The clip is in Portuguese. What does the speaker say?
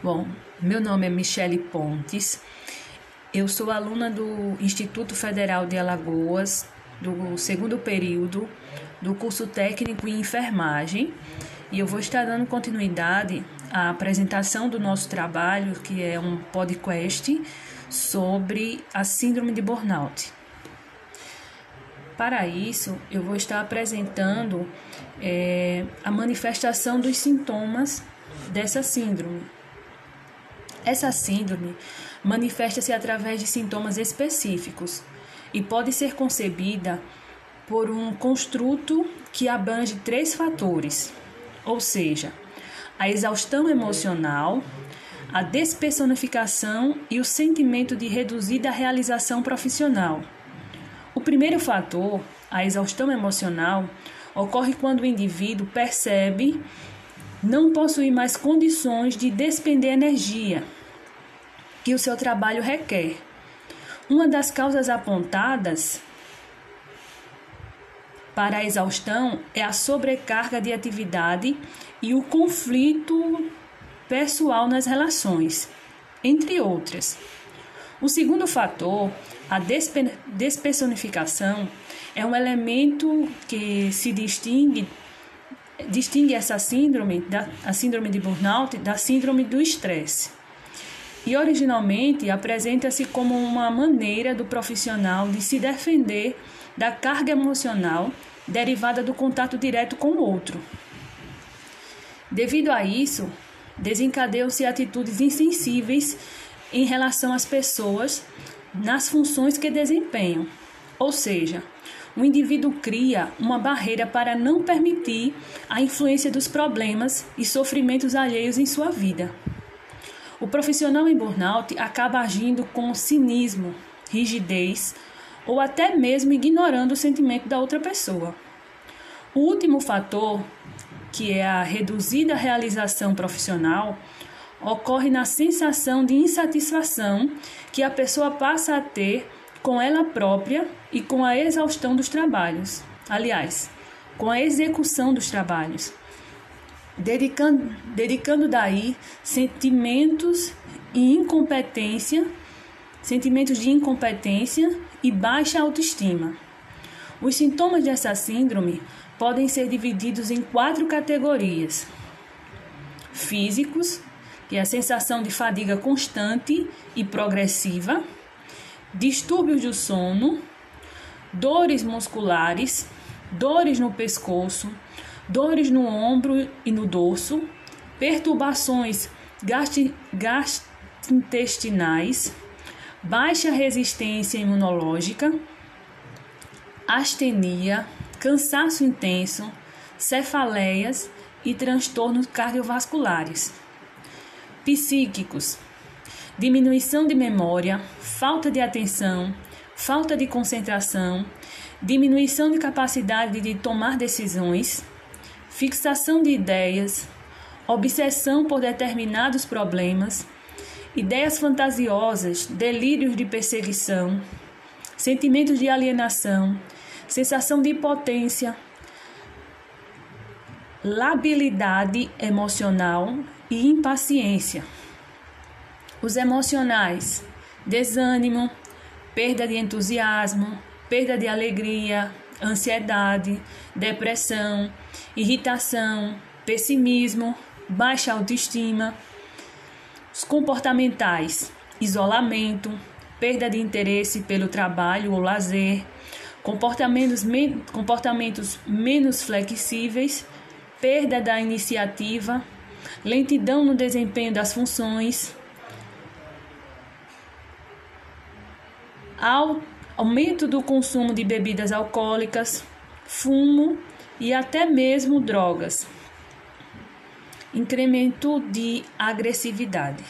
Bom, meu nome é Michele Pontes. Eu sou aluna do Instituto Federal de Alagoas, do segundo período do curso técnico em enfermagem, e eu vou estar dando continuidade à apresentação do nosso trabalho, que é um podcast sobre a síndrome de burnout. Para isso, eu vou estar apresentando é, a manifestação dos sintomas dessa síndrome essa síndrome manifesta-se através de sintomas específicos e pode ser concebida por um construto que abrange três fatores, ou seja, a exaustão emocional, a despersonificação e o sentimento de reduzida realização profissional. O primeiro fator, a exaustão emocional, ocorre quando o indivíduo percebe não possuir mais condições de despender energia que o seu trabalho requer. Uma das causas apontadas para a exaustão é a sobrecarga de atividade e o conflito pessoal nas relações, entre outras. O segundo fator, a despersonificação, é um elemento que se distingue distingue essa síndrome, da, síndrome de burnout, da síndrome do estresse. E originalmente apresenta-se como uma maneira do profissional de se defender da carga emocional derivada do contato direto com o outro. Devido a isso, desencadeiam-se atitudes insensíveis em relação às pessoas nas funções que desempenham. Ou seja, o indivíduo cria uma barreira para não permitir a influência dos problemas e sofrimentos alheios em sua vida. O profissional em burnout acaba agindo com cinismo, rigidez ou até mesmo ignorando o sentimento da outra pessoa. O último fator, que é a reduzida realização profissional, ocorre na sensação de insatisfação que a pessoa passa a ter com ela própria e com a exaustão dos trabalhos. Aliás, com a execução dos trabalhos dedicando, dedicando daí sentimentos e incompetência, sentimentos de incompetência e baixa autoestima. Os sintomas dessa síndrome podem ser divididos em quatro categorias: físicos, que é a sensação de fadiga constante e progressiva, distúrbios do sono, dores musculares, dores no pescoço, dores no ombro e no dorso, perturbações gastrointestinais, baixa resistência imunológica, astenia, cansaço intenso, cefaleias e transtornos cardiovasculares. Psíquicos: diminuição de memória, falta de atenção, falta de concentração, diminuição de capacidade de tomar decisões fixação de ideias, obsessão por determinados problemas, ideias fantasiosas, delírios de perseguição, sentimentos de alienação, sensação de impotência, labilidade emocional e impaciência. Os emocionais: desânimo, perda de entusiasmo, perda de alegria, ansiedade, depressão, irritação, pessimismo, baixa autoestima. Os comportamentais: isolamento, perda de interesse pelo trabalho ou lazer, comportamentos, me comportamentos menos flexíveis, perda da iniciativa, lentidão no desempenho das funções, aumento do consumo de bebidas alcoólicas, fumo e até mesmo drogas. Incremento de agressividade.